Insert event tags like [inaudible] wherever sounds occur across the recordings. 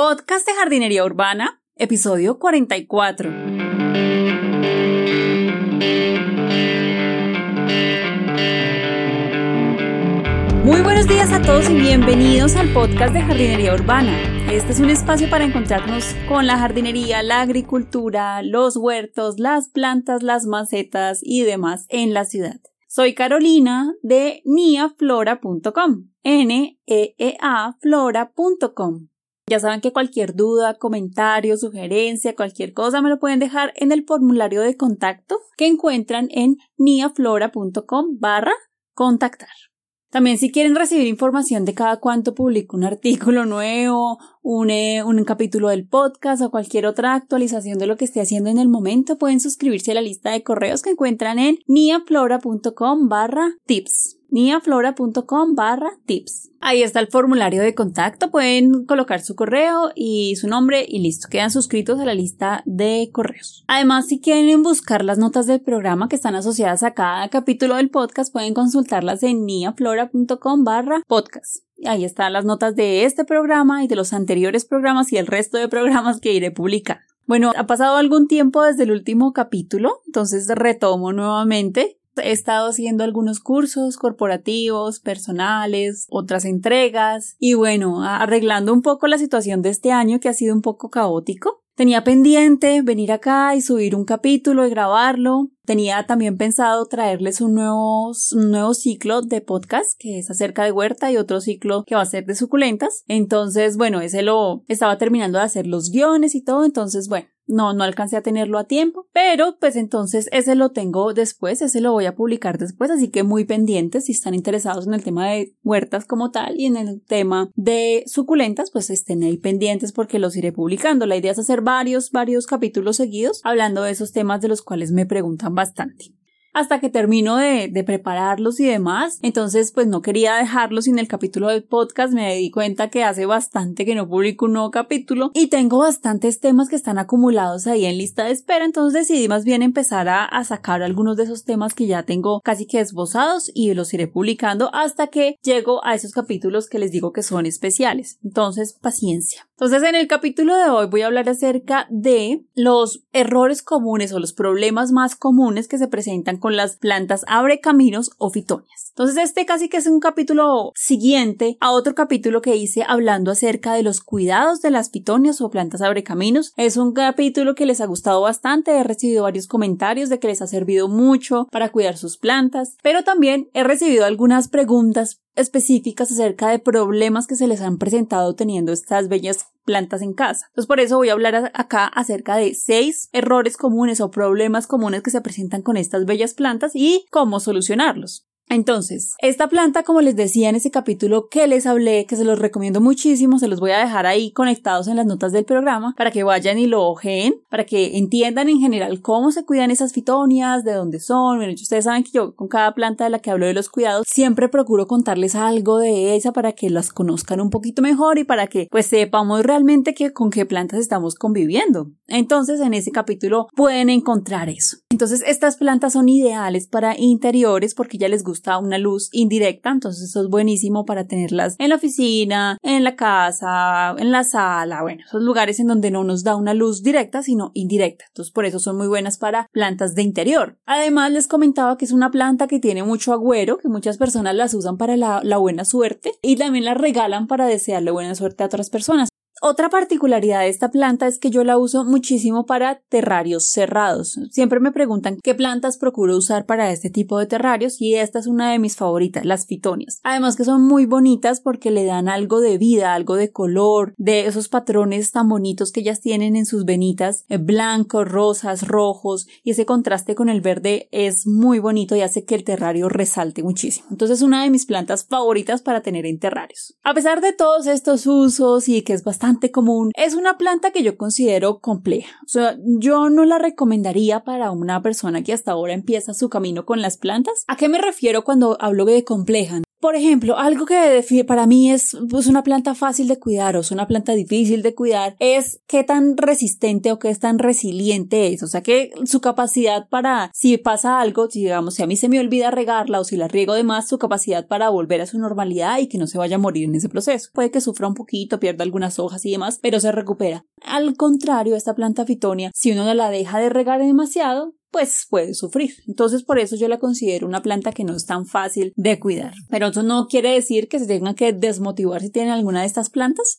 Podcast de Jardinería Urbana, episodio 44. Muy buenos días a todos y bienvenidos al podcast de Jardinería Urbana. Este es un espacio para encontrarnos con la jardinería, la agricultura, los huertos, las plantas, las macetas y demás en la ciudad. Soy Carolina de niaflora.com, n e e a flora.com. Ya saben que cualquier duda, comentario, sugerencia, cualquier cosa me lo pueden dejar en el formulario de contacto que encuentran en niaflora.com barra contactar. También si quieren recibir información de cada cuánto publico un artículo nuevo, un, eh, un, capítulo del podcast o cualquier otra actualización de lo que esté haciendo en el momento, pueden suscribirse a la lista de correos que encuentran en niaflora.com barra tips niaflora.com barra tips. Ahí está el formulario de contacto, pueden colocar su correo y su nombre y listo, quedan suscritos a la lista de correos. Además, si quieren buscar las notas del programa que están asociadas a cada capítulo del podcast, pueden consultarlas en niaflora.com barra podcast. Ahí están las notas de este programa y de los anteriores programas y el resto de programas que iré publicando. Bueno, ha pasado algún tiempo desde el último capítulo, entonces retomo nuevamente He estado haciendo algunos cursos corporativos, personales, otras entregas y bueno, arreglando un poco la situación de este año que ha sido un poco caótico. Tenía pendiente venir acá y subir un capítulo y grabarlo. Tenía también pensado traerles un nuevo, nuevo ciclo de podcast que es acerca de huerta y otro ciclo que va a ser de suculentas. Entonces, bueno, ese lo estaba terminando de hacer los guiones y todo. Entonces, bueno, no, no alcancé a tenerlo a tiempo, pero pues entonces ese lo tengo después, ese lo voy a publicar después, así que muy pendientes si están interesados en el tema de huertas como tal y en el tema de suculentas, pues estén ahí pendientes porque los iré publicando. La idea es hacer varios, varios capítulos seguidos hablando de esos temas de los cuales me preguntan bastante hasta que termino de, de, prepararlos y demás. Entonces, pues no quería dejarlos sin el capítulo del podcast. Me di cuenta que hace bastante que no publico un nuevo capítulo y tengo bastantes temas que están acumulados ahí en lista de espera. Entonces decidí más bien empezar a, a sacar algunos de esos temas que ya tengo casi que esbozados y los iré publicando hasta que llego a esos capítulos que les digo que son especiales. Entonces, paciencia. Entonces, en el capítulo de hoy voy a hablar acerca de los errores comunes o los problemas más comunes que se presentan con las plantas abre caminos o fitonias. Entonces, este casi que es un capítulo siguiente a otro capítulo que hice hablando acerca de los cuidados de las fitonias o plantas abre caminos. Es un capítulo que les ha gustado bastante, he recibido varios comentarios de que les ha servido mucho para cuidar sus plantas, pero también he recibido algunas preguntas específicas acerca de problemas que se les han presentado teniendo estas bellas plantas en casa. Entonces por eso voy a hablar acá acerca de seis errores comunes o problemas comunes que se presentan con estas bellas plantas y cómo solucionarlos. Entonces, esta planta, como les decía en ese capítulo que les hablé, que se los recomiendo muchísimo, se los voy a dejar ahí conectados en las notas del programa para que vayan y lo ojeen, para que entiendan en general cómo se cuidan esas fitonias, de dónde son. Bueno, ustedes saben que yo con cada planta de la que hablo de los cuidados siempre procuro contarles algo de esa para que las conozcan un poquito mejor y para que pues sepamos realmente que con qué plantas estamos conviviendo. Entonces, en ese capítulo pueden encontrar eso. Entonces, estas plantas son ideales para interiores porque ya les gusta una luz indirecta, entonces eso es buenísimo para tenerlas en la oficina, en la casa, en la sala, bueno, esos lugares en donde no nos da una luz directa, sino indirecta. Entonces por eso son muy buenas para plantas de interior. Además les comentaba que es una planta que tiene mucho agüero, que muchas personas las usan para la, la buena suerte y también las regalan para desearle buena suerte a otras personas. Otra particularidad de esta planta es que yo la uso muchísimo para terrarios cerrados. Siempre me preguntan qué plantas procuro usar para este tipo de terrarios y esta es una de mis favoritas, las fitonias. Además que son muy bonitas porque le dan algo de vida, algo de color, de esos patrones tan bonitos que ellas tienen en sus venitas, eh, blancos, rosas, rojos y ese contraste con el verde es muy bonito y hace que el terrario resalte muchísimo. Entonces es una de mis plantas favoritas para tener en terrarios. A pesar de todos estos usos y que es bastante común. Es una planta que yo considero compleja. O sea, yo no la recomendaría para una persona que hasta ahora empieza su camino con las plantas. ¿A qué me refiero cuando hablo de compleja? Por ejemplo, algo que para mí es pues, una planta fácil de cuidar o es una planta difícil de cuidar es qué tan resistente o qué tan resiliente es. O sea, que su capacidad para, si pasa algo, si digamos, si a mí se me olvida regarla o si la riego de más, su capacidad para volver a su normalidad y que no se vaya a morir en ese proceso. Puede que sufra un poquito, pierda algunas hojas y demás, pero se recupera. Al contrario, esta planta fitonia, si uno la deja de regar demasiado, pues puede sufrir. Entonces por eso yo la considero una planta que no es tan fácil de cuidar. Pero eso no quiere decir que se tengan que desmotivar si tienen alguna de estas plantas.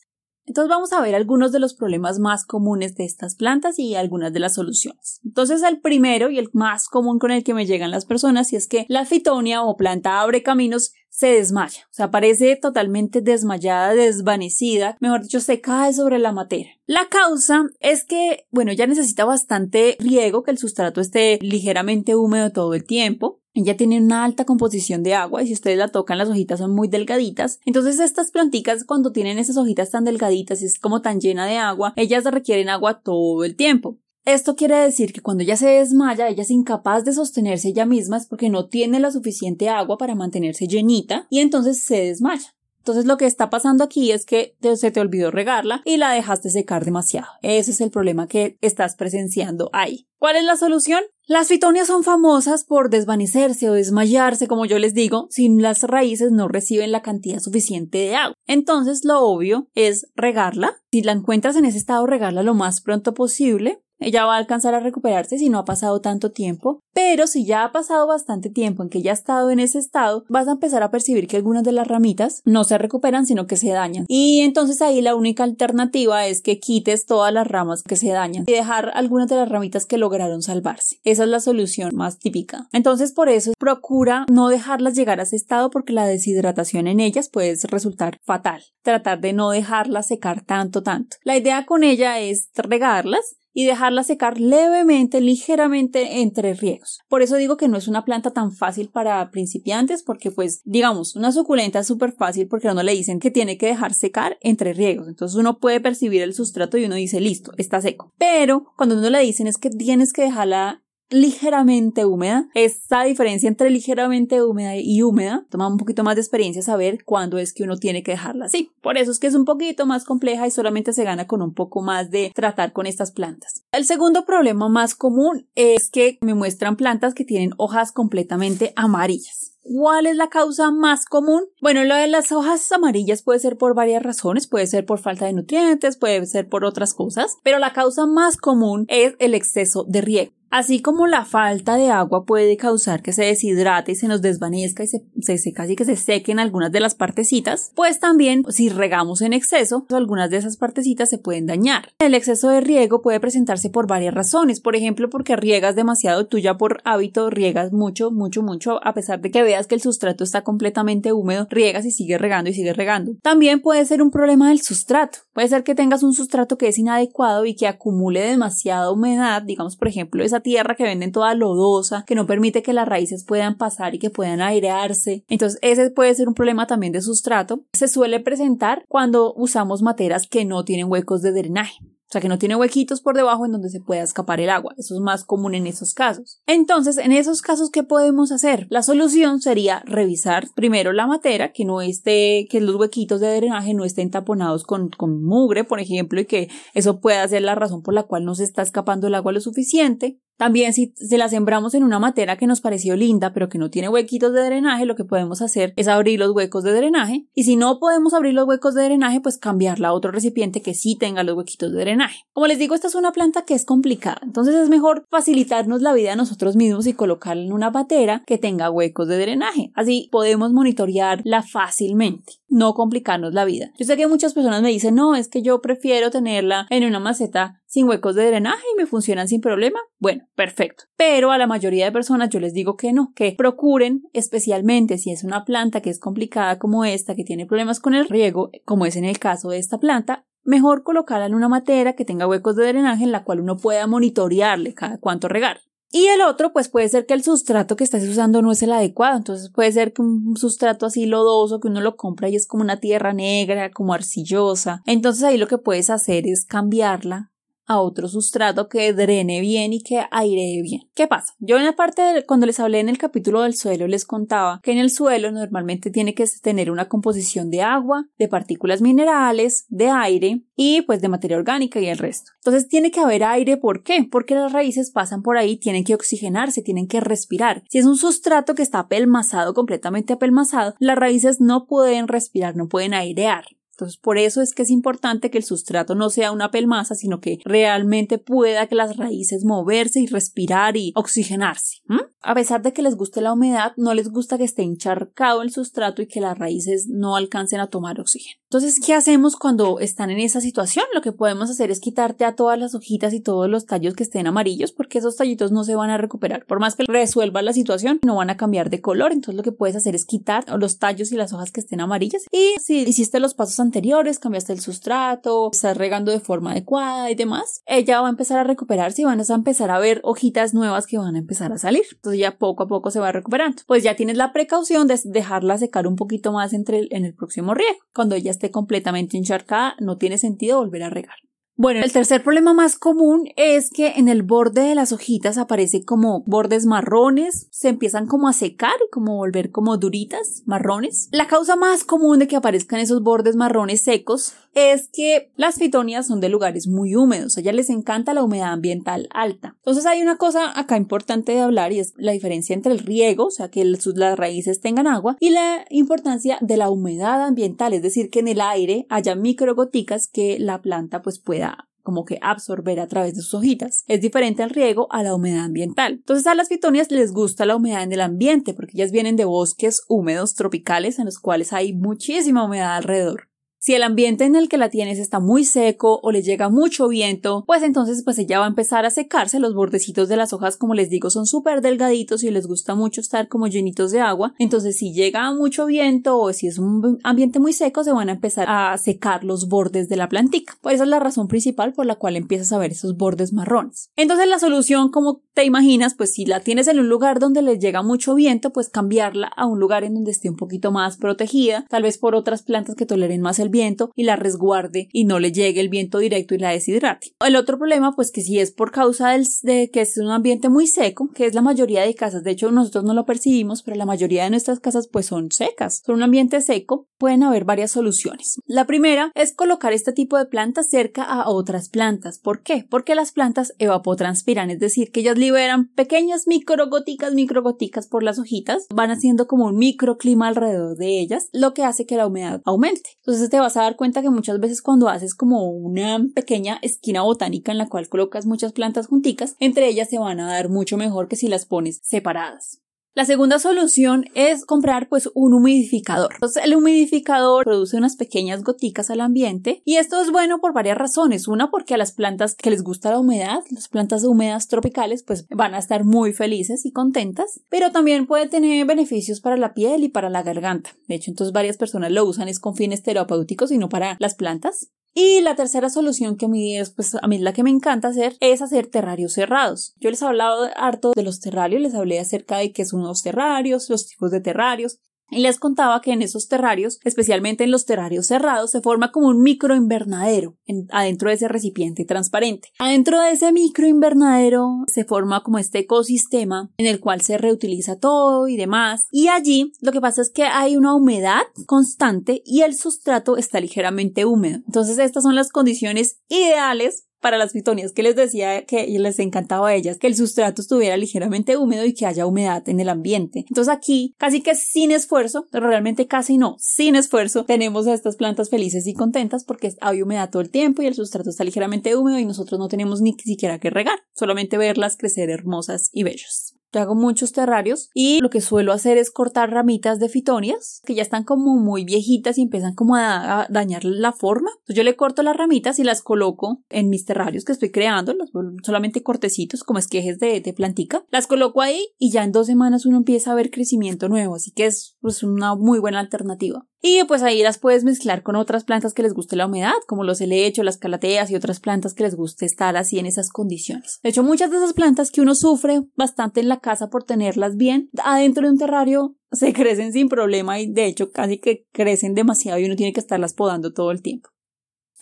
Entonces vamos a ver algunos de los problemas más comunes de estas plantas y algunas de las soluciones. Entonces el primero y el más común con el que me llegan las personas es que la fitonia o planta abre caminos se desmaya, o sea, parece totalmente desmayada, desvanecida, mejor dicho, se cae sobre la materia. La causa es que, bueno, ya necesita bastante riego, que el sustrato esté ligeramente húmedo todo el tiempo. Ella tiene una alta composición de agua y si ustedes la tocan las hojitas son muy delgaditas. Entonces estas plantitas cuando tienen esas hojitas tan delgaditas y es como tan llena de agua, ellas requieren agua todo el tiempo. Esto quiere decir que cuando ella se desmaya, ella es incapaz de sostenerse ella misma es porque no tiene la suficiente agua para mantenerse llenita y entonces se desmaya. Entonces lo que está pasando aquí es que se te olvidó regarla y la dejaste secar demasiado. Ese es el problema que estás presenciando ahí. ¿Cuál es la solución? Las fitonias son famosas por desvanecerse o desmayarse, como yo les digo, si las raíces no reciben la cantidad suficiente de agua. Entonces lo obvio es regarla. Si la encuentras en ese estado, regarla lo más pronto posible ella va a alcanzar a recuperarse si no ha pasado tanto tiempo, pero si ya ha pasado bastante tiempo en que ya ha estado en ese estado, vas a empezar a percibir que algunas de las ramitas no se recuperan, sino que se dañan. Y entonces ahí la única alternativa es que quites todas las ramas que se dañan y dejar algunas de las ramitas que lograron salvarse. Esa es la solución más típica. Entonces por eso procura no dejarlas llegar a ese estado porque la deshidratación en ellas puede resultar fatal. Tratar de no dejarlas secar tanto, tanto. La idea con ella es regarlas y dejarla secar levemente, ligeramente entre riegos. Por eso digo que no es una planta tan fácil para principiantes porque pues digamos una suculenta es súper fácil porque a uno le dicen que tiene que dejar secar entre riegos. Entonces uno puede percibir el sustrato y uno dice listo, está seco. Pero cuando uno le dicen es que tienes que dejarla ligeramente húmeda. Esta diferencia entre ligeramente húmeda y húmeda toma un poquito más de experiencia saber cuándo es que uno tiene que dejarla así. Por eso es que es un poquito más compleja y solamente se gana con un poco más de tratar con estas plantas. El segundo problema más común es que me muestran plantas que tienen hojas completamente amarillas. ¿Cuál es la causa más común? Bueno, lo de las hojas amarillas puede ser por varias razones, puede ser por falta de nutrientes, puede ser por otras cosas, pero la causa más común es el exceso de riego. Así como la falta de agua puede causar que se deshidrate y se nos desvanezca y se, se, casi que se sequen algunas de las partecitas, pues también si regamos en exceso, algunas de esas partecitas se pueden dañar. El exceso de riego puede presentarse por varias razones, por ejemplo porque riegas demasiado, tú ya por hábito riegas mucho, mucho, mucho, a pesar de que veas que el sustrato está completamente húmedo, riegas y sigues regando y sigues regando. También puede ser un problema del sustrato, puede ser que tengas un sustrato que es inadecuado y que acumule demasiada humedad, digamos por ejemplo esa tierra que venden toda lodosa, que no permite que las raíces puedan pasar y que puedan airearse. Entonces, ese puede ser un problema también de sustrato. Se suele presentar cuando usamos materas que no tienen huecos de drenaje. O sea, que no tiene huequitos por debajo en donde se pueda escapar el agua. Eso es más común en esos casos. Entonces, en esos casos, ¿qué podemos hacer? La solución sería revisar primero la matera, que no esté, que los huequitos de drenaje no estén taponados con, con mugre, por ejemplo, y que eso pueda ser la razón por la cual no se está escapando el agua lo suficiente. También si, se la sembramos en una matera que nos pareció linda pero que no tiene huequitos de drenaje, lo que podemos hacer es abrir los huecos de drenaje y si no podemos abrir los huecos de drenaje, pues cambiarla a otro recipiente que sí tenga los huequitos de drenaje. Como les digo, esta es una planta que es complicada, entonces es mejor facilitarnos la vida a nosotros mismos y colocarla en una matera que tenga huecos de drenaje. Así podemos monitorearla fácilmente, no complicarnos la vida. Yo sé que muchas personas me dicen, no, es que yo prefiero tenerla en una maceta sin huecos de drenaje y me funcionan sin problema, bueno, perfecto. Pero a la mayoría de personas yo les digo que no, que procuren, especialmente si es una planta que es complicada como esta, que tiene problemas con el riego, como es en el caso de esta planta, mejor colocarla en una matera que tenga huecos de drenaje en la cual uno pueda monitorearle cada cuánto regar. Y el otro, pues puede ser que el sustrato que estés usando no es el adecuado. Entonces puede ser que un sustrato así lodoso que uno lo compra y es como una tierra negra, como arcillosa. Entonces ahí lo que puedes hacer es cambiarla a otro sustrato que drene bien y que airee bien. ¿Qué pasa? Yo en la parte de, cuando les hablé en el capítulo del suelo les contaba que en el suelo normalmente tiene que tener una composición de agua, de partículas minerales, de aire y pues de materia orgánica y el resto. Entonces tiene que haber aire, ¿por qué? Porque las raíces pasan por ahí, tienen que oxigenarse, tienen que respirar. Si es un sustrato que está apelmazado, completamente apelmazado, las raíces no pueden respirar, no pueden airear. Entonces, por eso es que es importante que el sustrato no sea una pelmaza, sino que realmente pueda que las raíces moverse y respirar y oxigenarse. A pesar de que les guste la humedad, no les gusta que esté encharcado el sustrato y que las raíces no alcancen a tomar oxígeno. Entonces, ¿qué hacemos cuando están en esa situación? Lo que podemos hacer es quitarte a todas las hojitas y todos los tallos que estén amarillos, porque esos tallitos no se van a recuperar. Por más que resuelva la situación, no van a cambiar de color. Entonces, lo que puedes hacer es quitar los tallos y las hojas que estén amarillas. Y si hiciste los pasos anteriores, cambiaste el sustrato, estás regando de forma adecuada y demás, ella va a empezar a recuperarse y van a empezar a ver hojitas nuevas que van a empezar a salir ya poco a poco se va recuperando. Pues ya tienes la precaución de dejarla secar un poquito más entre en el próximo riego. Cuando ella esté completamente encharcada, no tiene sentido volver a regar. Bueno, el tercer problema más común es que en el borde de las hojitas aparece como bordes marrones, se empiezan como a secar y como volver como duritas, marrones. La causa más común de que aparezcan esos bordes marrones secos es que las fitonias son de lugares muy húmedos, a ellas les encanta la humedad ambiental alta. Entonces hay una cosa acá importante de hablar y es la diferencia entre el riego, o sea que las raíces tengan agua, y la importancia de la humedad ambiental, es decir, que en el aire haya microgoticas que la planta pues pueda como que absorber a través de sus hojitas. Es diferente al riego a la humedad ambiental. Entonces a las fitonias les gusta la humedad en el ambiente porque ellas vienen de bosques húmedos tropicales en los cuales hay muchísima humedad alrededor. Si el ambiente en el que la tienes está muy seco o le llega mucho viento, pues entonces pues ella va a empezar a secarse, los bordecitos de las hojas como les digo son súper delgaditos y les gusta mucho estar como llenitos de agua, entonces si llega mucho viento o si es un ambiente muy seco se van a empezar a secar los bordes de la plantica. Por esa es la razón principal por la cual empiezas a ver esos bordes marrones. Entonces la solución como te imaginas pues si la tienes en un lugar donde le llega mucho viento pues cambiarla a un lugar en donde esté un poquito más protegida, tal vez por otras plantas que toleren más el viento y la resguarde y no le llegue el viento directo y la deshidrate. El otro problema, pues que si es por causa de que es un ambiente muy seco, que es la mayoría de casas, de hecho nosotros no lo percibimos, pero la mayoría de nuestras casas pues son secas, son un ambiente seco, pueden haber varias soluciones. La primera es colocar este tipo de plantas cerca a otras plantas. ¿Por qué? Porque las plantas evapotranspiran, es decir, que ellas liberan pequeñas microgoticas, microgoticas por las hojitas, van haciendo como un microclima alrededor de ellas, lo que hace que la humedad aumente. Entonces vas a dar cuenta que muchas veces cuando haces como una pequeña esquina botánica en la cual colocas muchas plantas junticas, entre ellas se van a dar mucho mejor que si las pones separadas. La segunda solución es comprar pues un humidificador. Entonces el humidificador produce unas pequeñas goticas al ambiente y esto es bueno por varias razones. Una porque a las plantas que les gusta la humedad, las plantas húmedas tropicales pues van a estar muy felices y contentas, pero también puede tener beneficios para la piel y para la garganta. De hecho entonces varias personas lo usan es con fines terapéuticos y no para las plantas. Y la tercera solución que a mí es, pues a mí la que me encanta hacer, es hacer terrarios cerrados. Yo les he hablado harto de los terrarios, les hablé acerca de qué son los terrarios, los tipos de terrarios, y les contaba que en esos terrarios, especialmente en los terrarios cerrados, se forma como un microinvernadero adentro de ese recipiente transparente. Adentro de ese microinvernadero se forma como este ecosistema en el cual se reutiliza todo y demás. Y allí lo que pasa es que hay una humedad constante y el sustrato está ligeramente húmedo. Entonces estas son las condiciones ideales para las pitonias que les decía que les encantaba a ellas que el sustrato estuviera ligeramente húmedo y que haya humedad en el ambiente. Entonces aquí, casi que sin esfuerzo, pero realmente casi no, sin esfuerzo, tenemos a estas plantas felices y contentas porque hay humedad todo el tiempo y el sustrato está ligeramente húmedo y nosotros no tenemos ni siquiera que regar, solamente verlas crecer hermosas y bellas. Yo hago muchos terrarios y lo que suelo hacer es cortar ramitas de fitonias que ya están como muy viejitas y empiezan como a, dañar la forma. Entonces yo le corto las ramitas y las coloco en mis terrarios que estoy creando, solamente cortecitos como esquejes de, plantica. Las coloco ahí y ya en dos semanas uno empieza a ver crecimiento nuevo, así que es pues, una muy buena alternativa. Y pues ahí las puedes mezclar con otras plantas que les guste la humedad, como los helechos, las calateas y otras plantas que les guste estar así en esas condiciones. De hecho, muchas de esas plantas que uno sufre bastante en la casa por tenerlas bien, adentro de un terrario se [laughs] crecen sin problema y de hecho casi que crecen demasiado y uno tiene que estarlas podando todo el tiempo.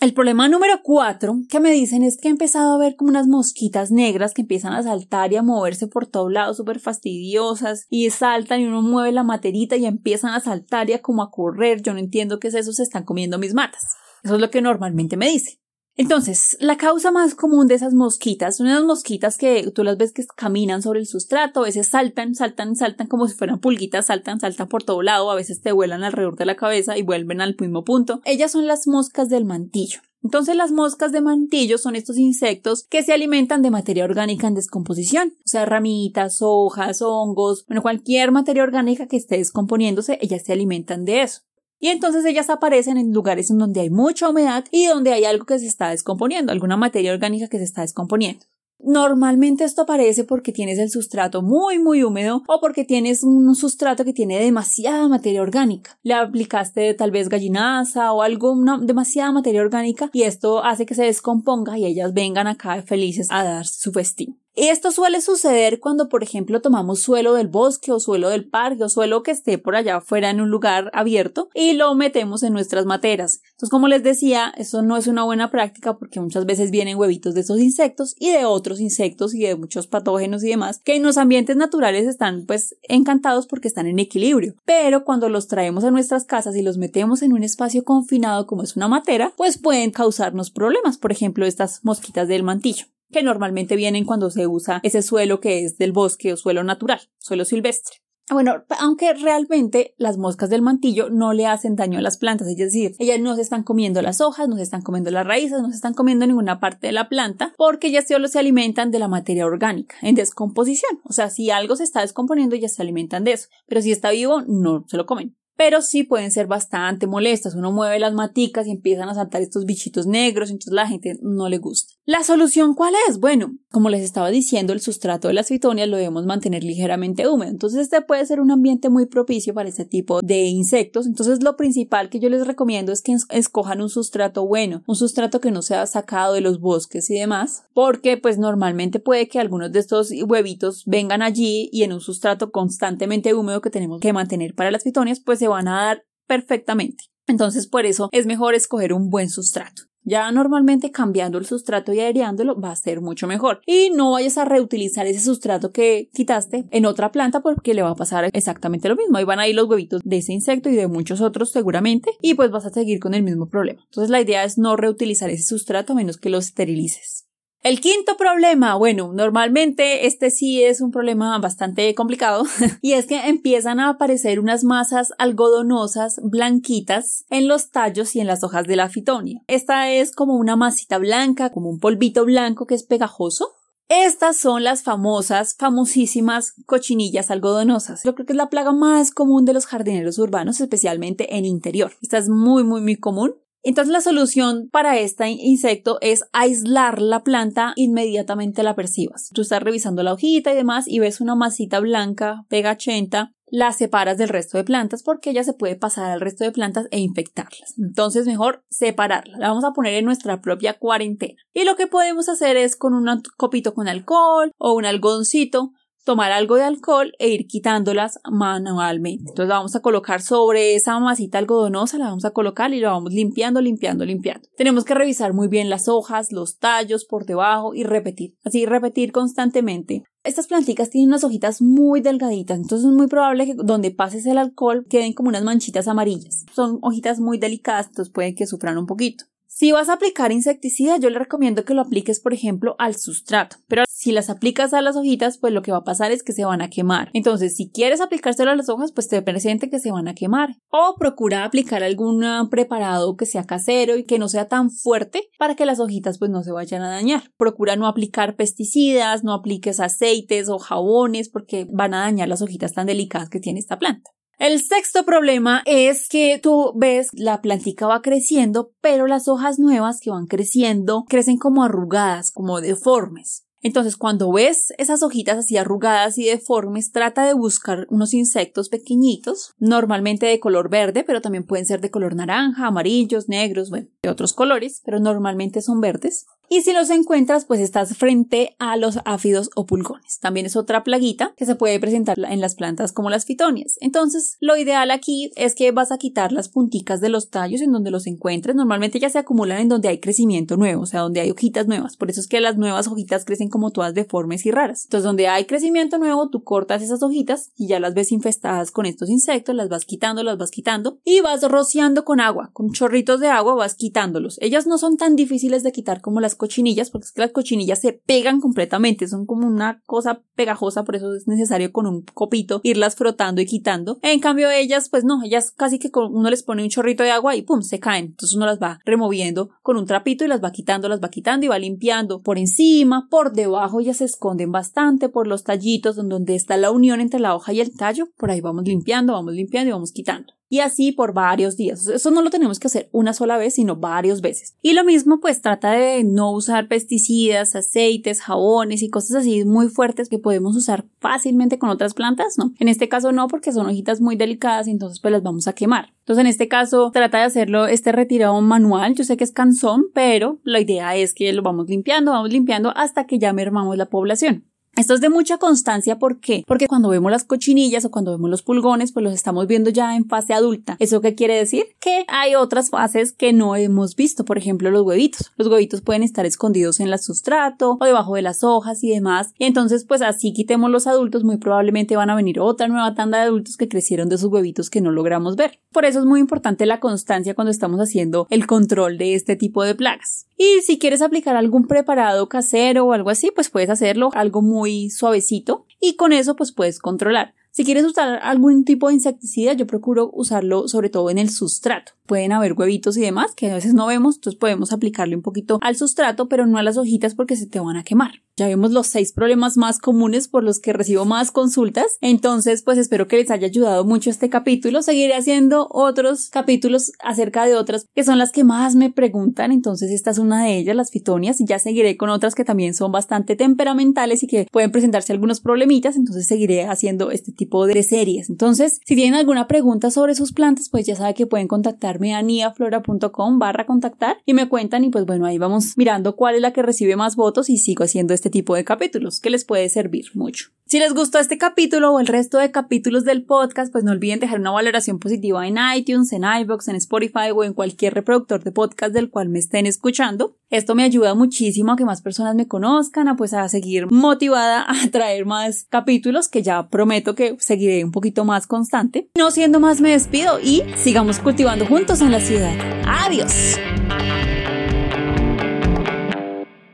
El problema número cuatro que me dicen es que he empezado a ver como unas mosquitas negras que empiezan a saltar y a moverse por todos lados súper fastidiosas y saltan y uno mueve la materita y empiezan a saltar y a como a correr. Yo no entiendo qué es eso, se están comiendo mis matas. Eso es lo que normalmente me dice. Entonces, la causa más común de esas mosquitas son unas mosquitas que tú las ves que caminan sobre el sustrato, a veces saltan, saltan, saltan como si fueran pulguitas, saltan, saltan por todo lado, a veces te vuelan alrededor de la cabeza y vuelven al mismo punto. Ellas son las moscas del mantillo. Entonces las moscas de mantillo son estos insectos que se alimentan de materia orgánica en descomposición, o sea, ramitas, hojas, hongos, bueno, cualquier materia orgánica que esté descomponiéndose, ellas se alimentan de eso. Y entonces ellas aparecen en lugares en donde hay mucha humedad y donde hay algo que se está descomponiendo, alguna materia orgánica que se está descomponiendo. Normalmente esto aparece porque tienes el sustrato muy muy húmedo o porque tienes un sustrato que tiene demasiada materia orgánica. Le aplicaste tal vez gallinaza o algo, una, demasiada materia orgánica y esto hace que se descomponga y ellas vengan acá felices a dar su festín. Esto suele suceder cuando, por ejemplo, tomamos suelo del bosque o suelo del parque o suelo que esté por allá afuera en un lugar abierto y lo metemos en nuestras materas. Entonces, como les decía, eso no es una buena práctica porque muchas veces vienen huevitos de esos insectos y de otros insectos y de muchos patógenos y demás que en los ambientes naturales están pues encantados porque están en equilibrio. Pero cuando los traemos a nuestras casas y los metemos en un espacio confinado como es una matera, pues pueden causarnos problemas. Por ejemplo, estas mosquitas del mantillo que normalmente vienen cuando se usa ese suelo que es del bosque o suelo natural, suelo silvestre. Bueno, aunque realmente las moscas del mantillo no le hacen daño a las plantas, es decir, ellas no se están comiendo las hojas, no se están comiendo las raíces, no se están comiendo ninguna parte de la planta, porque ellas solo se alimentan de la materia orgánica, en descomposición. O sea, si algo se está descomponiendo, ellas se alimentan de eso, pero si está vivo, no se lo comen pero sí pueden ser bastante molestas. Uno mueve las maticas y empiezan a saltar estos bichitos negros, entonces la gente no le gusta. ¿La solución cuál es? Bueno, como les estaba diciendo, el sustrato de las fitonias lo debemos mantener ligeramente húmedo. Entonces este puede ser un ambiente muy propicio para este tipo de insectos. Entonces lo principal que yo les recomiendo es que escojan un sustrato bueno, un sustrato que no sea sacado de los bosques y demás, porque pues normalmente puede que algunos de estos huevitos vengan allí y en un sustrato constantemente húmedo que tenemos que mantener para las fitonias, pues se van a dar perfectamente. Entonces, por eso es mejor escoger un buen sustrato. Ya normalmente cambiando el sustrato y aireándolo va a ser mucho mejor. Y no vayas a reutilizar ese sustrato que quitaste en otra planta porque le va a pasar exactamente lo mismo. Ahí van a ir los huevitos de ese insecto y de muchos otros seguramente y pues vas a seguir con el mismo problema. Entonces la idea es no reutilizar ese sustrato a menos que lo esterilices. El quinto problema, bueno, normalmente este sí es un problema bastante complicado [laughs] y es que empiezan a aparecer unas masas algodonosas blanquitas en los tallos y en las hojas de la fitonia. Esta es como una masita blanca, como un polvito blanco que es pegajoso. Estas son las famosas, famosísimas cochinillas algodonosas. Yo creo que es la plaga más común de los jardineros urbanos, especialmente en interior. Esta es muy, muy, muy común. Entonces la solución para este insecto es aislar la planta inmediatamente la percibas. Tú estás revisando la hojita y demás y ves una masita blanca, pegachenta, la separas del resto de plantas porque ella se puede pasar al resto de plantas e infectarlas. Entonces mejor separarla. La vamos a poner en nuestra propia cuarentena. Y lo que podemos hacer es con un copito con alcohol o un algodoncito tomar algo de alcohol e ir quitándolas manualmente. Entonces la vamos a colocar sobre esa masita algodonosa, la vamos a colocar y la vamos limpiando, limpiando, limpiando. Tenemos que revisar muy bien las hojas, los tallos por debajo y repetir. Así repetir constantemente. Estas plantitas tienen unas hojitas muy delgaditas, entonces es muy probable que donde pases el alcohol queden como unas manchitas amarillas. Son hojitas muy delicadas, entonces pueden que sufran un poquito. Si vas a aplicar insecticida, yo le recomiendo que lo apliques, por ejemplo, al sustrato. Pero si las aplicas a las hojitas, pues lo que va a pasar es que se van a quemar. Entonces, si quieres aplicárselo a las hojas, pues te presente que se van a quemar. O procura aplicar algún preparado que sea casero y que no sea tan fuerte para que las hojitas pues no se vayan a dañar. Procura no aplicar pesticidas, no apliques aceites o jabones porque van a dañar las hojitas tan delicadas que tiene esta planta. El sexto problema es que tú ves la plantica va creciendo, pero las hojas nuevas que van creciendo crecen como arrugadas, como deformes. Entonces, cuando ves esas hojitas así arrugadas y deformes, trata de buscar unos insectos pequeñitos, normalmente de color verde, pero también pueden ser de color naranja, amarillos, negros, bueno, de otros colores, pero normalmente son verdes. Y si los encuentras, pues estás frente a los áfidos o pulgones. También es otra plaguita que se puede presentar en las plantas como las fitonias. Entonces, lo ideal aquí es que vas a quitar las punticas de los tallos en donde los encuentres. Normalmente ya se acumulan en donde hay crecimiento nuevo, o sea, donde hay hojitas nuevas. Por eso es que las nuevas hojitas crecen como todas deformes y raras. Entonces, donde hay crecimiento nuevo, tú cortas esas hojitas y ya las ves infestadas con estos insectos, las vas quitando, las vas quitando y vas rociando con agua, con chorritos de agua vas quitándolos. Ellas no son tan difíciles de quitar como las cochinillas, porque es que las cochinillas se pegan completamente, son como una cosa pegajosa, por eso es necesario con un copito irlas frotando y quitando. En cambio, ellas, pues no, ellas casi que uno les pone un chorrito de agua y pum, se caen. Entonces uno las va removiendo con un trapito y las va quitando, las va quitando y va limpiando por encima, por debajo, ellas se esconden bastante por los tallitos donde está la unión entre la hoja y el tallo. Por ahí vamos limpiando, vamos limpiando y vamos quitando y así por varios días. Eso no lo tenemos que hacer una sola vez, sino varias veces. Y lo mismo, pues trata de no usar pesticidas, aceites, jabones y cosas así muy fuertes que podemos usar fácilmente con otras plantas, ¿no? En este caso no, porque son hojitas muy delicadas y entonces pues las vamos a quemar. Entonces en este caso trata de hacerlo este retirado manual. Yo sé que es cansón, pero la idea es que lo vamos limpiando, vamos limpiando hasta que ya mermamos la población. Esto es de mucha constancia, ¿por qué? Porque cuando vemos las cochinillas o cuando vemos los pulgones, pues los estamos viendo ya en fase adulta. ¿Eso qué quiere decir? Que hay otras fases que no hemos visto, por ejemplo, los huevitos. Los huevitos pueden estar escondidos en el sustrato o debajo de las hojas y demás. Y entonces, pues así quitemos los adultos, muy probablemente van a venir otra nueva tanda de adultos que crecieron de sus huevitos que no logramos ver. Por eso es muy importante la constancia cuando estamos haciendo el control de este tipo de plagas. Y si quieres aplicar algún preparado casero o algo así, pues puedes hacerlo algo muy suavecito y con eso pues puedes controlar. Si quieres usar algún tipo de insecticida, yo procuro usarlo sobre todo en el sustrato. Pueden haber huevitos y demás que a veces no vemos, entonces podemos aplicarle un poquito al sustrato, pero no a las hojitas porque se te van a quemar. Ya vemos los seis problemas más comunes por los que recibo más consultas. Entonces, pues espero que les haya ayudado mucho este capítulo. Seguiré haciendo otros capítulos acerca de otras que son las que más me preguntan. Entonces, esta es una de ellas, las fitonias, y ya seguiré con otras que también son bastante temperamentales y que pueden presentarse algunos problemitas. Entonces, seguiré haciendo este tipo de series. Entonces, si tienen alguna pregunta sobre sus plantas, pues ya saben que pueden contactarme a niaflora.com barra contactar y me cuentan y pues bueno, ahí vamos mirando cuál es la que recibe más votos y sigo haciendo este tipo de capítulos que les puede servir mucho. Si les gustó este capítulo o el resto de capítulos del podcast, pues no olviden dejar una valoración positiva en iTunes, en iBox, en Spotify o en cualquier reproductor de podcast del cual me estén escuchando. Esto me ayuda muchísimo a que más personas me conozcan, a pues a seguir motivada [laughs] a traer más capítulos que ya prometo que seguiré un poquito más constante. No siendo más me despido y sigamos cultivando juntos en la ciudad. Adiós.